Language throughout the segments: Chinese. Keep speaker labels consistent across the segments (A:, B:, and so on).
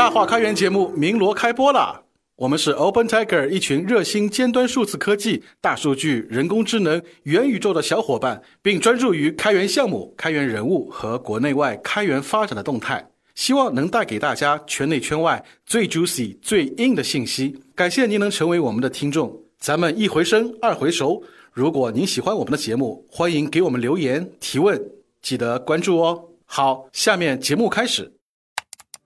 A: 大话开源节目鸣锣开播啦！我们是 Open Tiger 一群热心尖端数字科技、大数据、人工智能、元宇宙的小伙伴，并专注于开源项目、开源人物和国内外开源发展的动态，希望能带给大家圈内圈外最 juicy、最硬的信息。感谢您能成为我们的听众，咱们一回生，二回熟。如果您喜欢我们的节目，欢迎给我们留言提问，记得关注哦。好，下面节目开始。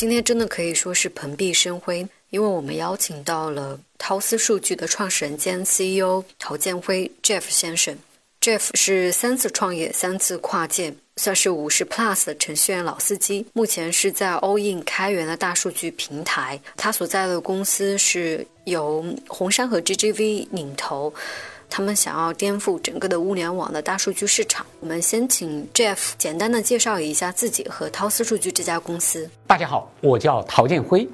B: 今天真的可以说是蓬荜生辉，因为我们邀请到了涛思数据的创始人兼 CEO 陶建辉 Jeff 先生。Jeff 是三次创业，三次跨界，算是五十 Plus 的程序员老司机。目前是在 All In 开源的大数据平台，他所在的公司是由红杉和 GGV 领投。他们想要颠覆整个的物联网的大数据市场。我们先请 Jeff 简单的介绍一下自己和涛思数据这家公司。
C: 大家好，我叫陶建辉，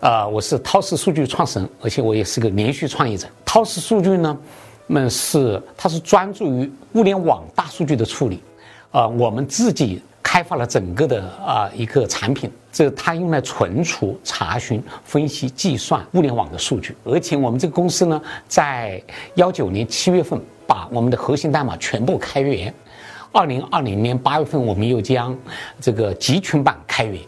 C: 呃，我是涛思数据创始人，而且我也是个连续创业者。涛思数据呢，们是它是专注于物联网大数据的处理，啊、我们自己开发了整个的啊、一个产品，这它用来存储、查询、分析、计算物联网的数据，而且我们这个公司呢，在幺九年七月份把我们的核心代码全部开源。二零二零年八月份，我们又将这个集群版开源。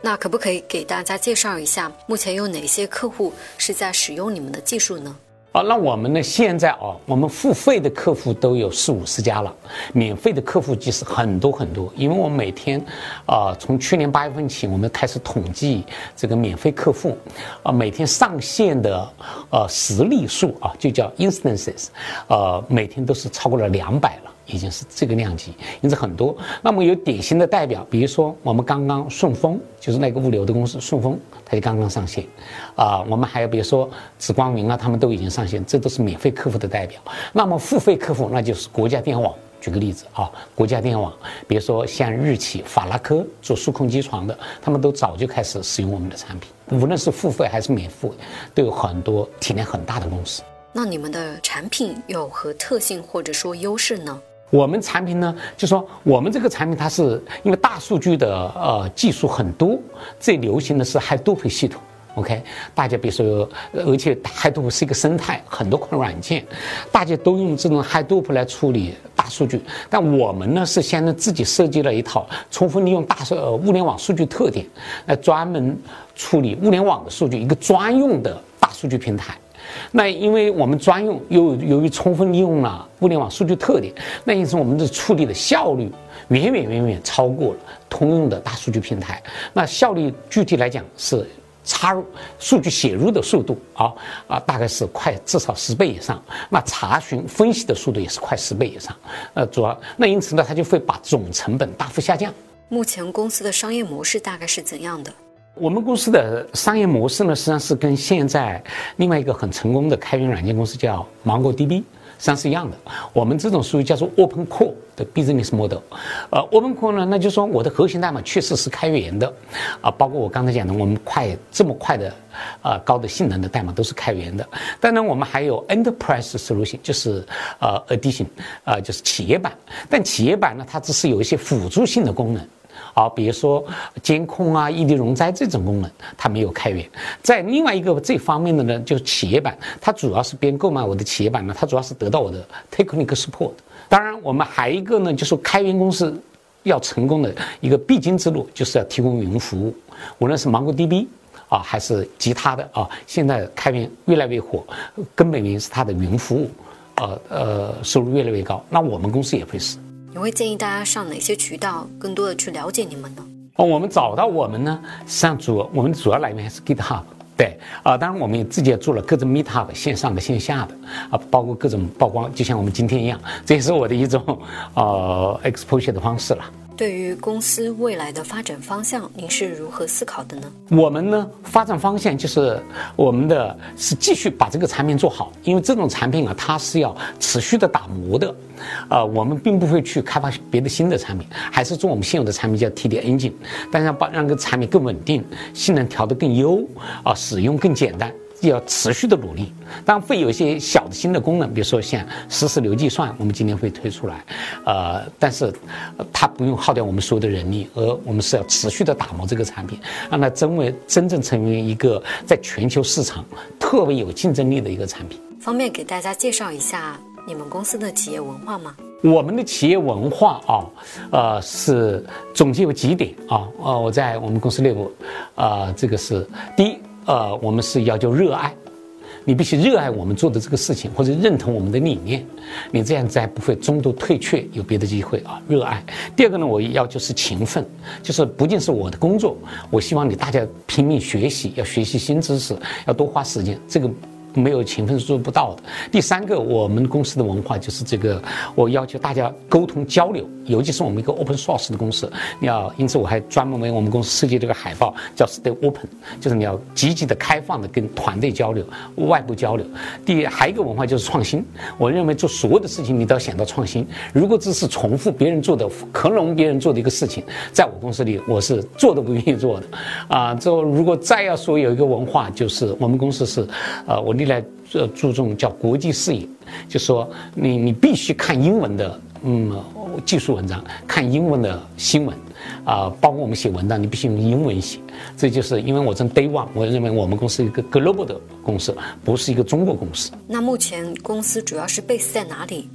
B: 那可不可以给大家介绍一下，目前有哪些客户是在使用你们的技术呢？
C: 啊，那我们呢？现在啊，我们付费的客户都有四五十家了，免费的客户其实很多很多。因为我们每天，啊、从去年八月份起，我们开始统计这个免费客户，啊、每天上线的呃实例数啊，就叫 instances，呃，每天都是超过了两百了。已经是这个量级，因此很多。那么有典型的代表，比如说我们刚刚顺丰，就是那个物流的公司顺丰，它就刚刚上线，啊、我们还有比如说紫光云啊，他们都已经上线，这都是免费客户的代表。那么付费客户，那就是国家电网。举个例子啊，国家电网，比如说像日企、法拉科做数控机床的，他们都早就开始使用我们的产品，无论是付费还是免付，都有很多体量很大的公司。
B: 那你们的产品有何特性或者说优势呢？
C: 我们产品呢，就说我们这个产品它是因为大数据的呃技术很多，最流行的是 Hadoop 系统。OK，大家比如说，而且 Hadoop 是一个生态，很多款软件，大家都用这种 Hadoop 来处理大数据。但我们呢是现在自己设计了一套充分利用大数呃物联网数据特点，来专门处理物联网的数据，一个专用的大数据平台。那因为我们专用，又由于充分利用了物联网数据特点，那因此我们的处理的效率远远远远超过了通用的大数据平台。那效率具体来讲是插入数据写入的速度啊啊，大概是快至少十倍以上。那查询分析的速度也是快十倍以上。呃，主要那因此呢，它就会把总成本大幅下降。
B: 目前公司的商业模式大概是怎样的？
C: 我们公司的商业模式呢，实际上是跟现在另外一个很成功的开源软件公司叫芒果 DB，实际上是一样的。我们这种属于叫做 Open Core 的 business model。呃，Open Core 呢，那就说我的核心代码确实是开源的，啊，包括我刚才讲的，我们快这么快的，呃，高的性能的代码都是开源的。当然，我们还有 Enterprise Solution，就是呃 Edition，呃，就是企业版。但企业版呢，它只是有一些辅助性的功能。啊，比如说监控啊、异地容灾这种功能，它没有开源。在另外一个这方面的呢，就是企业版，它主要是别人购买我的企业版呢，它主要是得到我的 technical support。当然，我们还一个呢，就是开源公司要成功的一个必经之路，就是要提供云服务，无论是 MongoDB。啊，还是其他的啊。现在开源越来越火，根本原因是它的云服务，呃呃，收入越来越高。那我们公司也会是。
B: 你会建议大家上哪些渠道更多的去了解你们呢？
C: 哦，我们找到我们呢，上主我们主要来源还是 GitHub。对啊，当然我们也自己也做了各种 Meetup，线上的、线下的啊，包括各种曝光，就像我们今天一样，这也是我的一种呃 exposure 的方式了。
B: 对于公司未来的发展方向，您是如何思考的呢？
C: 我们呢，发展方向就是我们的是继续把这个产品做好，因为这种产品啊，它是要持续的打磨的，呃，我们并不会去开发别的新的产品，还是做我们现有的产品叫 TD Engine，但是要把让这个产品更稳定，性能调得更优，啊，使用更简单。要持续的努力，当然会有一些小的新的功能，比如说像实时流计算，我们今年会推出来，呃，但是它不用耗掉我们所有的人力，而我们是要持续的打磨这个产品，让它真为真正成为一个在全球市场特别有竞争力的一个产品。
B: 方便给大家介绍一下你们公司的企业文化吗？
C: 我们的企业文化啊，呃，是总结有几点啊，呃，我在我们公司内部，啊，这个是第一。呃，我们是要求热爱，你必须热爱我们做的这个事情，或者认同我们的理念，你这样才不会中途退却，有别的机会啊。热爱。第二个呢，我要就是勤奋，就是不仅是我的工作，我希望你大家拼命学习，要学习新知识，要多花时间。这个。没有勤奋是做不到的。第三个，我们公司的文化就是这个，我要求大家沟通交流，尤其是我们一个 open source 的公司，你要，因此我还专门为我们公司设计这个海报，叫 Stay Open，就是你要积极的、开放的跟团队交流、外部交流。第还一个文化就是创新，我认为做所有的事情你都要想到创新。如果只是重复别人做的、克隆别人做的一个事情，在我公司里我是做都不愿意做的。啊，这如果再要说有一个文化，就是我们公司是，呃，我。来呃注重叫国际视野，就说你你必须看英文的嗯技术文章，看英文的新闻啊，包括我们写文章，你必须用英文写。这就是因为我从 day one，我认为我们公司一个 global 的公司，不是一个中国公司。
B: 那目前公司主要是 base 在哪里，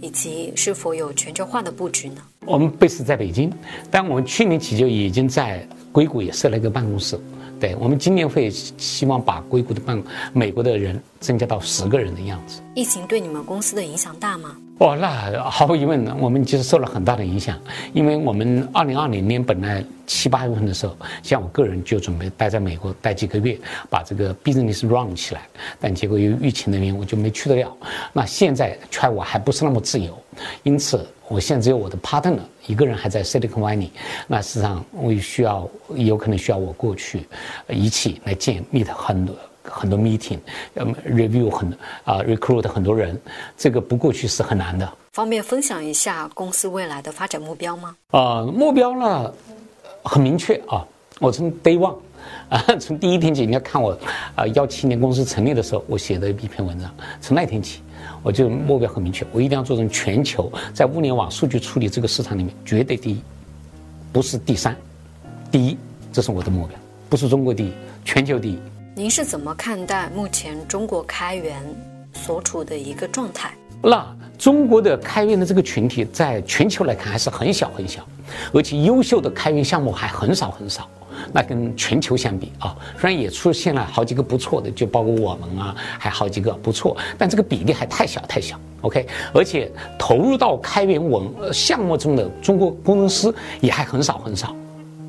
B: 以及是否有全球化的布局呢？
C: 我们 base 在北京，但我们去年起就已经在硅谷也设了一个办公室。对我们今年会希望把硅谷的办美国的人增加到十个人的样子。
B: 疫情对你们公司的影响大吗？
C: 哦，那毫无疑问，我们其实受了很大的影响，因为我们二零二零年本来七八月份的时候，像我个人就准备待在美国待几个月，把这个 business run 起来，但结果由于疫情的原因，我就没去得了。那现在 travel 还不是那么自由，因此我现在只有我的 partner 一个人还在 Silicon Valley，那实际上我需要有可能需要我过去一起来见 meet 很多。很多 meeting，呃，review 很啊，recruit 很多人，这个不过去是很难的。
B: 方便分享一下公司未来的发展目标吗？
C: 啊，目标呢很明确啊，我从 day one，啊，从第一天起，你要看我啊，幺七年公司成立的时候，我写的一篇文章，从那天起，我就目标很明确，我一定要做成全球在物联网数据处理这个市场里面绝对第一，不是第三，第一，这是我的目标，不是中国第一，全球第一。
B: 您是怎么看待目前中国开源所处的一个状态？
C: 那中国的开源的这个群体，在全球来看还是很小很小，而且优秀的开源项目还很少很少。那跟全球相比啊，虽然也出现了好几个不错的，就包括我们啊，还好几个不错，但这个比例还太小太小。OK，而且投入到开源文项目中的中国工程师也还很少很少。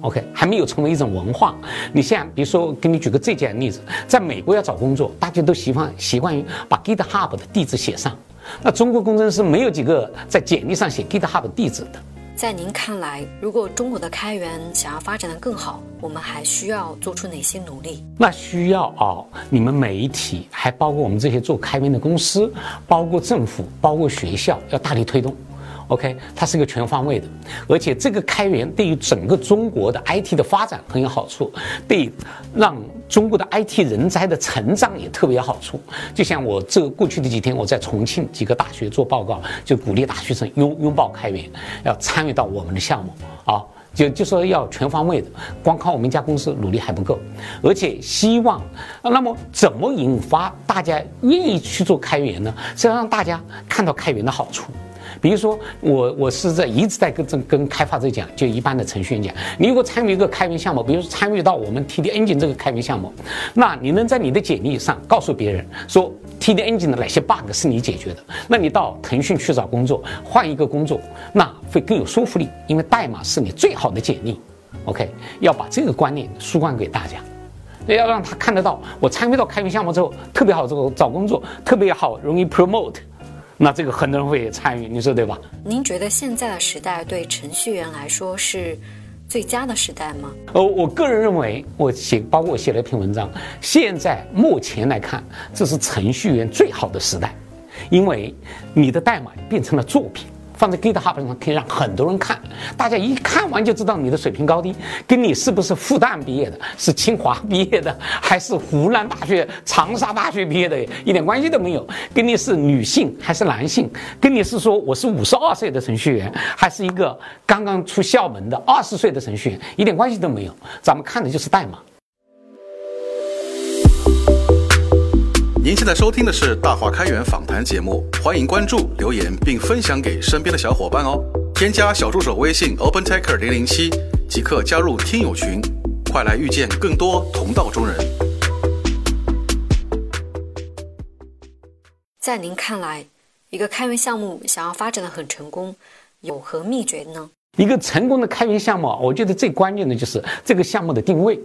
C: OK，还没有成为一种文化。你像，比如说，给你举个最简单的例子，在美国要找工作，大家都习惯习惯于把 GitHub 的地址写上。那中国工程师没有几个在简历上写 GitHub 地址的。
B: 在您看来，如果中国的开源想要发展的更好，我们还需要做出哪些努力？
C: 那需要啊，你们媒体，还包括我们这些做开源的公司，包括政府，包括学校，要大力推动。OK，它是一个全方位的，而且这个开源对于整个中国的 IT 的发展很有好处，对让中国的 IT 人才的成长也特别有好处。就像我这过去的几天，我在重庆几个大学做报告，就鼓励大学生拥拥抱开源，要参与到我们的项目啊，就就说要全方位的，光靠我们一家公司努力还不够，而且希望，那么怎么引发大家愿意去做开源呢？是要让大家看到开源的好处。比如说，我我是在一直在跟这跟开发者讲，就一般的程序员讲，你如果参与一个开源项目，比如说参与到我们 TD Engine 这个开源项目，那你能在你的简历上告诉别人说 TD Engine 的哪些 bug 是你解决的，那你到腾讯去找工作，换一个工作，那会更有说服力，因为代码是你最好的简历。OK，要把这个观念输灌给大家。要让他看得到，我参与到开源项目之后特别好，这个找工作特别好，容易 promote，那这个很多人会参与，你说对吧？
B: 您觉得现在的时代对程序员来说是最佳的时代吗？
C: 呃，我个人认为，我写包括我写了一篇文章，现在目前来看，这是程序员最好的时代，因为你的代码变成了作品。放在 GitHub 上可以让很多人看，大家一看完就知道你的水平高低，跟你是不是复旦毕业的，是清华毕业的，还是湖南大学、长沙大学毕业的，一点关系都没有。跟你是女性还是男性，跟你是说我是五十二岁的程序员，还是一个刚刚出校门的二十岁的程序员，一点关系都没有。咱们看的就是代码。
A: 您现在收听的是大话开源访谈节目，欢迎关注、留言并分享给身边的小伙伴哦。添加小助手微信 open_taker 零零七，即刻加入听友群，快来遇见更多同道中人。
B: 在您看来，一个开源项目想要发展的很成功，有何秘诀呢？
C: 一个成功的开源项目，我觉得最关键的就是这个项目的定位。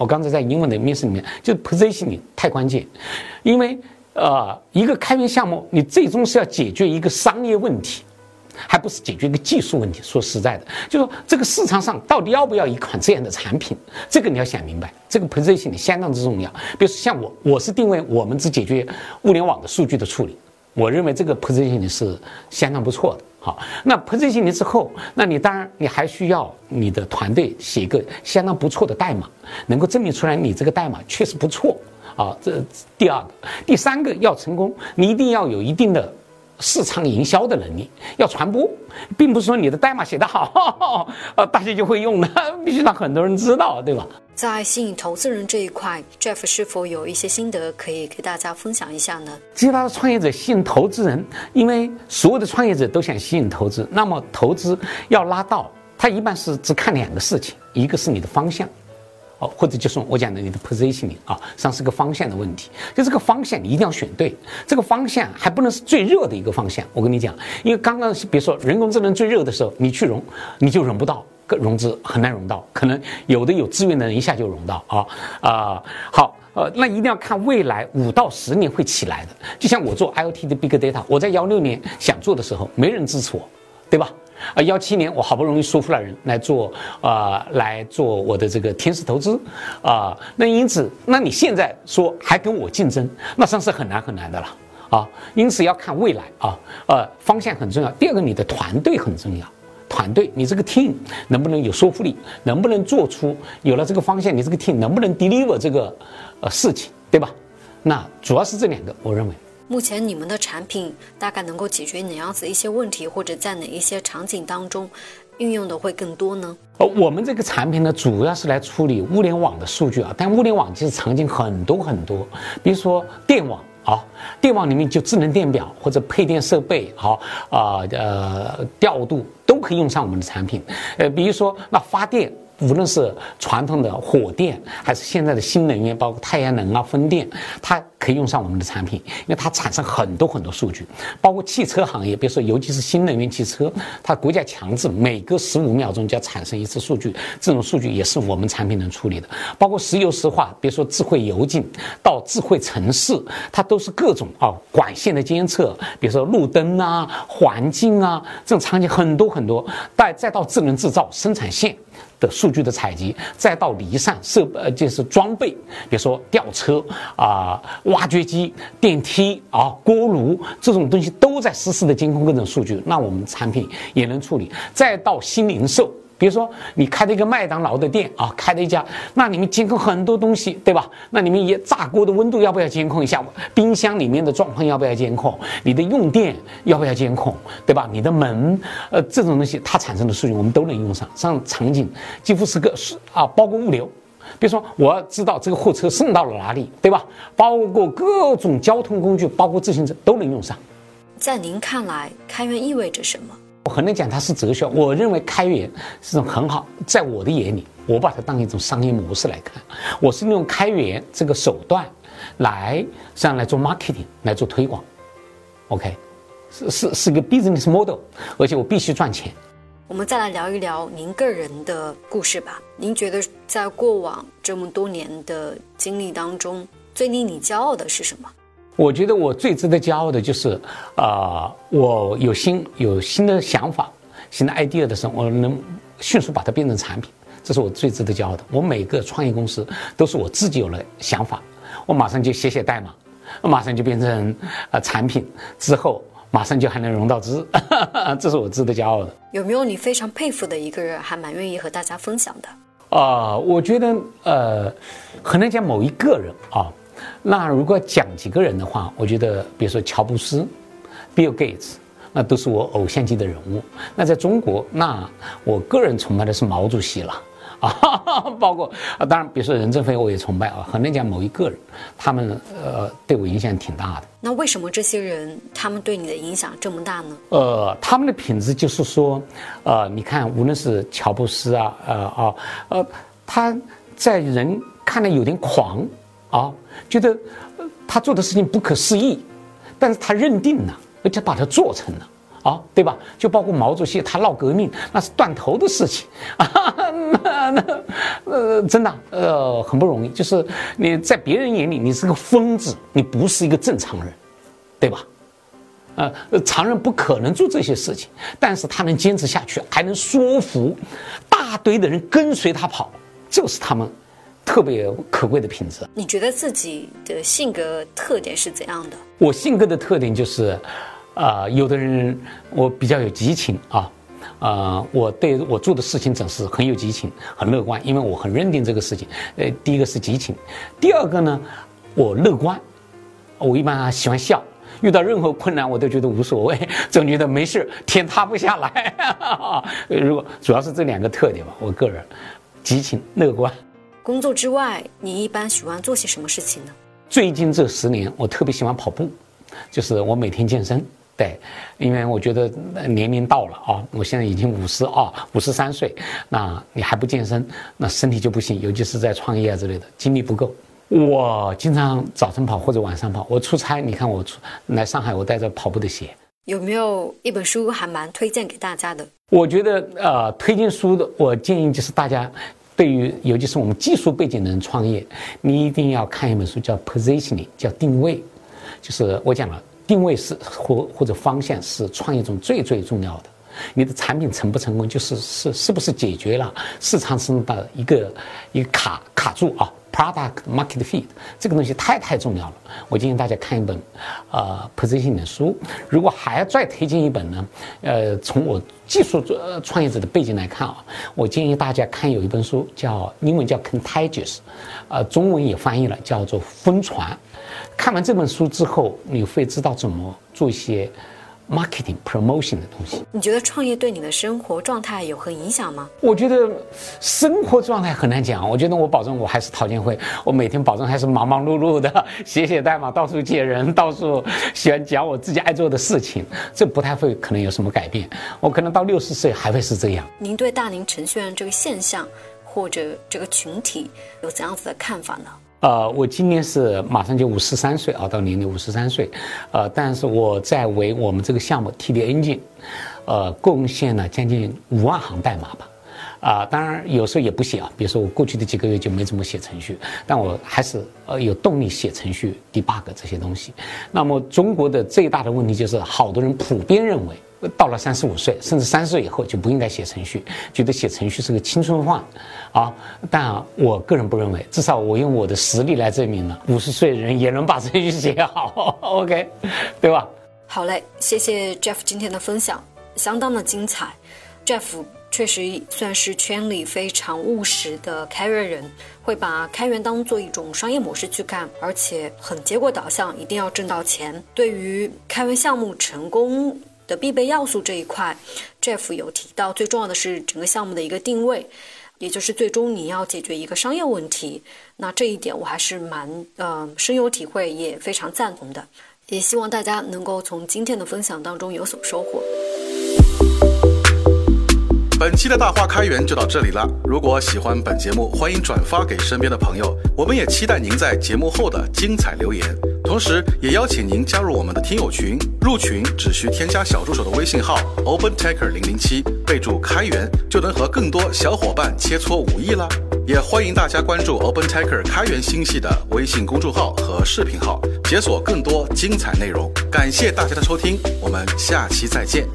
C: 我刚才在英文的面试里面，就是 positioning 太关键，因为呃，一个开源项目，你最终是要解决一个商业问题，还不是解决一个技术问题。说实在的，就说这个市场上到底要不要一款这样的产品，这个你要想明白。这个 positioning 相当之重要。比如说像我，我是定位我们只解决物联网的数据的处理，我认为这个 positioning 是相当不错的。好，那彭真信年之后，那你当然你还需要你的团队写一个相当不错的代码，能够证明出来你这个代码确实不错啊。这第二个，第三个要成功，你一定要有一定的市场营销的能力，要传播，并不是说你的代码写得好，呃，大家就会用的，必须让很多人知道，对吧？
B: 在吸引投资人这一块，Jeff 是否有一些心得可以给大家分享一下呢？
C: 其他的创业者吸引投资人，因为所有的创业者都想吸引投资，那么投资要拉到，他一般是只看两个事情，一个是你的方向，哦，或者就是我讲的你的 positioning 啊，实际上是个方向的问题。就这个方向你一定要选对，这个方向还不能是最热的一个方向。我跟你讲，因为刚刚比如说人工智能最热的时候，你去融，你就融不到。融资很难融到，可能有的有资源的人一下就融到啊啊好呃，那一定要看未来五到十年会起来的。就像我做 IoT 的 Big Data，我在幺六年想做的时候，没人支持我，对吧？啊，幺七年我好不容易说服了人来做啊，来做我的这个天使投资啊。那因此，那你现在说还跟我竞争，那算是很难很难的了啊。因此要看未来啊，呃，方向很重要。第二个，你的团队很重要。团队，你这个 team 能不能有说服力？能不能做出有了这个方向？你这个 team 能不能 deliver 这个呃事情，对吧？那主要是这两个，我认为。
B: 目前你们的产品大概能够解决哪样子一些问题，或者在哪一些场景当中运用的会更多呢？
C: 呃，我们这个产品呢，主要是来处理物联网的数据啊，但物联网其实场景很多很多，比如说电网。好，电网里面就智能电表或者配电设备，好啊呃调度都可以用上我们的产品，呃比如说那发电。无论是传统的火电，还是现在的新能源，包括太阳能啊、风电，它可以用上我们的产品，因为它产生很多很多数据。包括汽车行业，比如说尤其是新能源汽车，它国家强制每隔十五秒钟就要产生一次数据，这种数据也是我们产品能处理的。包括石油石化，比如说智慧油井到智慧城市，它都是各种啊管线的监测，比如说路灯啊、环境啊这种场景很多很多，再再到智能制造生产线。的数据的采集，再到离散设呃就是装备，比如说吊车啊、挖掘机、电梯啊、锅炉这种东西都在实时的监控各种数据，那我们产品也能处理。再到新零售。比如说，你开的一个麦当劳的店啊，开的一家，那里面监控很多东西，对吧？那里面也炸锅的温度要不要监控一下？冰箱里面的状况要不要监控？你的用电要不要监控？对吧？你的门，呃，这种东西它产生的数据我们都能用上。上场景几乎是个是啊，包括物流，比如说我要知道这个货车送到了哪里，对吧？包括各种交通工具，包括自行车都能用上。
B: 在您看来，开源意味着什么？
C: 我很难讲它是哲学。我认为开源是种很好，在我的眼里，我把它当一种商业模式来看。我是用开源这个手段来这样来做 marketing，来做推广。OK，是是是个 business model，而且我必须赚钱。
B: 我们再来聊一聊您个人的故事吧。您觉得在过往这么多年的经历当中，最令你骄傲的是什么？
C: 我觉得我最值得骄傲的就是，啊，我有新有新的想法、新的 idea 的时候，我能迅速把它变成产品，这是我最值得骄傲的。我每个创业公司都是我自己有了想法，我马上就写写代码，马上就变成呃产品，之后马上就还能融到资，这是我值得骄傲的。
B: 有没有你非常佩服的一个人，还蛮愿意和大家分享的？
C: 啊，我觉得呃，很难讲某一个人啊。那如果讲几个人的话，我觉得，比如说乔布斯、Bill Gates，那都是我偶像级的人物。那在中国，那我个人崇拜的是毛主席了啊，包括啊，当然，比如说任正非，我也崇拜啊。很难讲某一个人，他们呃对我影响挺大的。
B: 那为什么这些人他们对你的影响这么大呢？
C: 呃，他们的品质就是说，呃，你看，无论是乔布斯啊，呃啊，呃，他在人看来有点狂。啊，觉得他做的事情不可思议，但是他认定了，而且把它做成了，啊，对吧？就包括毛主席他闹革命，那是断头的事情啊，那那呃，真的呃很不容易。就是你在别人眼里你是个疯子，你不是一个正常人，对吧？呃，常人不可能做这些事情，但是他能坚持下去，还能说服大堆的人跟随他跑，这是他们。特别可贵的品质。
B: 你觉得自己的性格特点是怎样的？
C: 我性格的特点就是，啊，有的人我比较有激情啊，啊，我对我做的事情总是很有激情，很乐观，因为我很认定这个事情。呃，第一个是激情，第二个呢，我乐观，我一般喜欢笑，遇到任何困难我都觉得无所谓，总觉得没事，天塌不下来。如果主要是这两个特点吧，我个人，激情、乐观。
B: 工作之外，你一般喜欢做些什么事情呢？
C: 最近这十年，我特别喜欢跑步，就是我每天健身。对，因为我觉得年龄到了啊，我现在已经五十二、五十三岁，那你还不健身，那身体就不行，尤其是在创业啊之类的，精力不够。我经常早晨跑或者晚上跑。我出差，你看我出来上海，我带着跑步的鞋。
B: 有没有一本书还蛮推荐给大家的？
C: 我觉得呃，推荐书的，我建议就是大家。对于尤其是我们技术背景的人创业，你一定要看一本书，叫 Positioning，叫定位。就是我讲了，定位是或或者方向是创业中最最重要的。你的产品成不成功，就是是是不是解决了市场上的一个一个卡卡住啊。Product market fit 这个东西太太重要了，我建议大家看一本，呃，position 的书。如果还要再推荐一本呢，呃，从我技术呃创业者的背景来看啊，我建议大家看有一本书叫英文叫 Contagious，呃，中文也翻译了叫做疯传。看完这本书之后，你会知道怎么做一些。Marketing promotion 的东西，
B: 你觉得创业对你的生活状态有何影响吗？
C: 我觉得生活状态很难讲。我觉得我保证我还是陶建辉，我每天保证还是忙忙碌碌的写写代码，到处见人，到处喜欢讲我自己爱做的事情，这不太会可能有什么改变。我可能到六十岁还会是这样。
B: 您对大龄程序员这个现象或者这个群体有怎样子的看法呢？
C: 呃，我今年是马上就五十三岁啊，到年龄五十三岁，呃，但是我在为我们这个项目 TD Engine，呃，贡献了将近五万行代码吧，啊，当然有时候也不写啊，比如说我过去的几个月就没怎么写程序，但我还是呃有动力写程序 debug 这些东西。那么中国的最大的问题就是，好多人普遍认为。到了三十五岁，甚至三十岁以后就不应该写程序，觉得写程序是个青春饭，啊！但我个人不认为，至少我用我的实力来证明了，五十岁人也能把程序写好，OK，对吧？
B: 好嘞，谢谢 Jeff 今天的分享，相当的精彩。Jeff 确实算是圈里非常务实的开源人，会把开源当做一种商业模式去看，而且很结果导向，一定要挣到钱。对于开源项目成功。的必备要素这一块，Jeff 有提到，最重要的是整个项目的一个定位，也就是最终你要解决一个商业问题。那这一点我还是蛮呃深有体会，也非常赞同的。也希望大家能够从今天的分享当中有所收获。
A: 本期的大话开源就到这里了。如果喜欢本节目，欢迎转发给身边的朋友。我们也期待您在节目后的精彩留言，同时也邀请您加入我们的听友群。入群只需添加小助手的微信号 OpenTaker 零零七，备注开源，就能和更多小伙伴切磋武艺啦。也欢迎大家关注 OpenTaker 开源星系的微信公众号和视频号，解锁更多精彩内容。感谢大家的收听，我们下期再见。